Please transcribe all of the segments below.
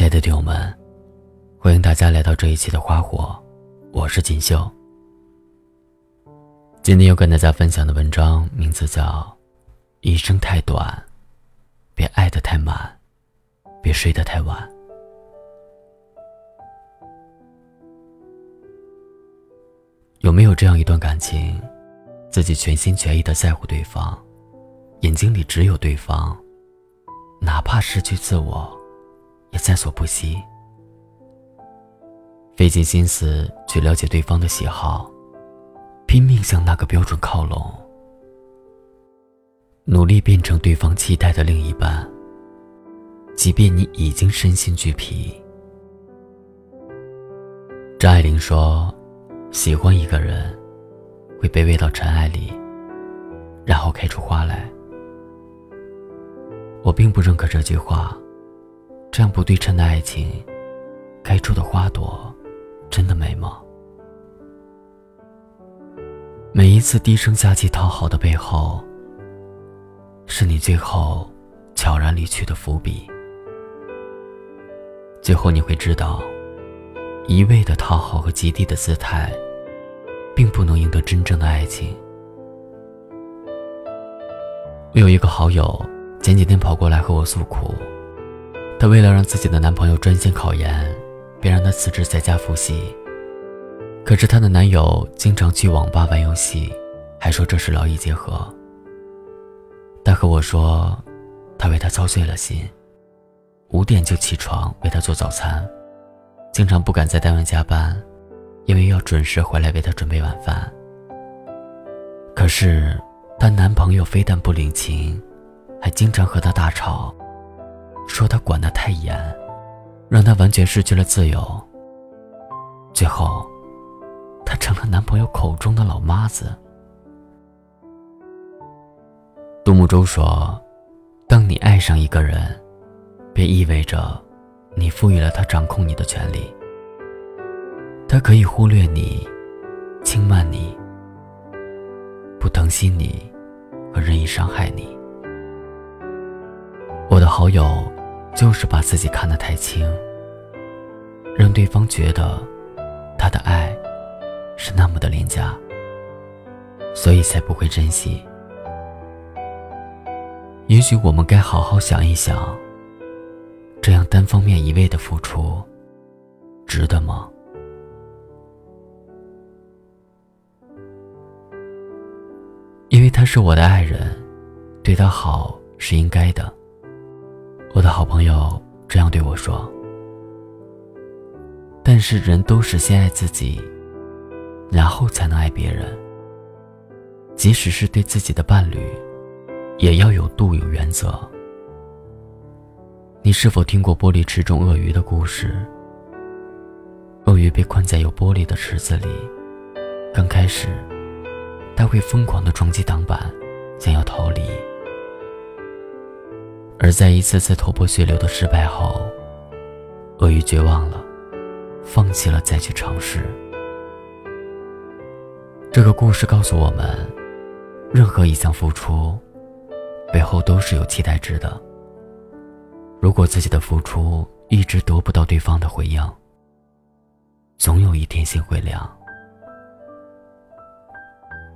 亲爱的听友们，欢迎大家来到这一期的花火，我是锦绣。今天要跟大家分享的文章名字叫《一生太短，别爱得太满，别睡得太晚》。有没有这样一段感情，自己全心全意的在乎对方，眼睛里只有对方，哪怕失去自我？也在所不惜，费尽心思去了解对方的喜好，拼命向那个标准靠拢，努力变成对方期待的另一半。即便你已经身心俱疲。张爱玲说：“喜欢一个人，会卑微到尘埃里，然后开出花来。”我并不认可这句话。这样不对称的爱情，开出的花朵，真的美吗？每一次低声下气讨好的背后，是你最后悄然离去的伏笔。最后你会知道，一味的讨好和极低的姿态，并不能赢得真正的爱情。我有一个好友，前几天跑过来和我诉苦。她为了让自己的男朋友专心考研，便让他辞职在家复习。可是她的男友经常去网吧玩游戏，还说这是劳逸结合。她和我说，他为她操碎了心，五点就起床为她做早餐，经常不敢在单位加班，因为要准时回来为她准备晚饭。可是她男朋友非但不领情，还经常和她大吵。说他管得太严，让他完全失去了自由。最后，她成了男朋友口中的老妈子。杜牧舟说：“当你爱上一个人，便意味着你赋予了他掌控你的权利。他可以忽略你，轻慢你，不疼惜你，和任意伤害你。”我的好友。就是把自己看得太轻，让对方觉得他的爱是那么的廉价，所以才不会珍惜。也许我们该好好想一想，这样单方面一味的付出，值得吗？因为他是我的爱人，对他好是应该的。我的好朋友这样对我说：“但是人都是先爱自己，然后才能爱别人。即使是对自己的伴侣，也要有度有原则。你是否听过玻璃池中鳄鱼的故事？鳄鱼被困在有玻璃的池子里，刚开始，它会疯狂地撞击挡板，想要逃离。”而在一次次头破血流的失败后，鳄鱼绝望了，放弃了再去尝试。这个故事告诉我们，任何一项付出，背后都是有期待值的。如果自己的付出一直得不到对方的回应，总有一天心会凉。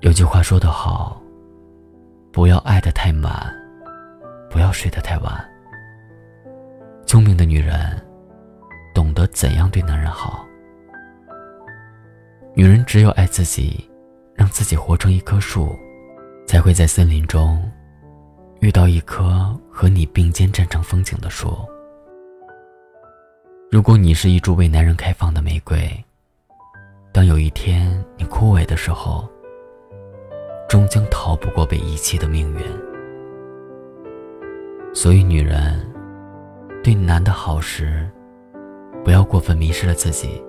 有句话说得好，不要爱得太满。不要睡得太晚。聪明的女人懂得怎样对男人好。女人只有爱自己，让自己活成一棵树，才会在森林中遇到一棵和你并肩站成风景的树。如果你是一株为男人开放的玫瑰，当有一天你枯萎的时候，终将逃不过被遗弃的命运。所以，女人对男的好时，不要过分迷失了自己，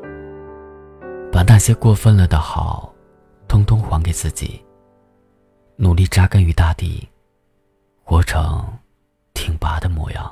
把那些过分了的好，通通还给自己。努力扎根于大地，活成挺拔的模样。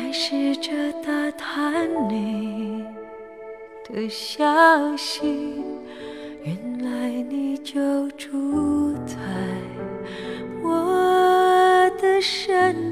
还试着打探你的消息，原来你就住在我的身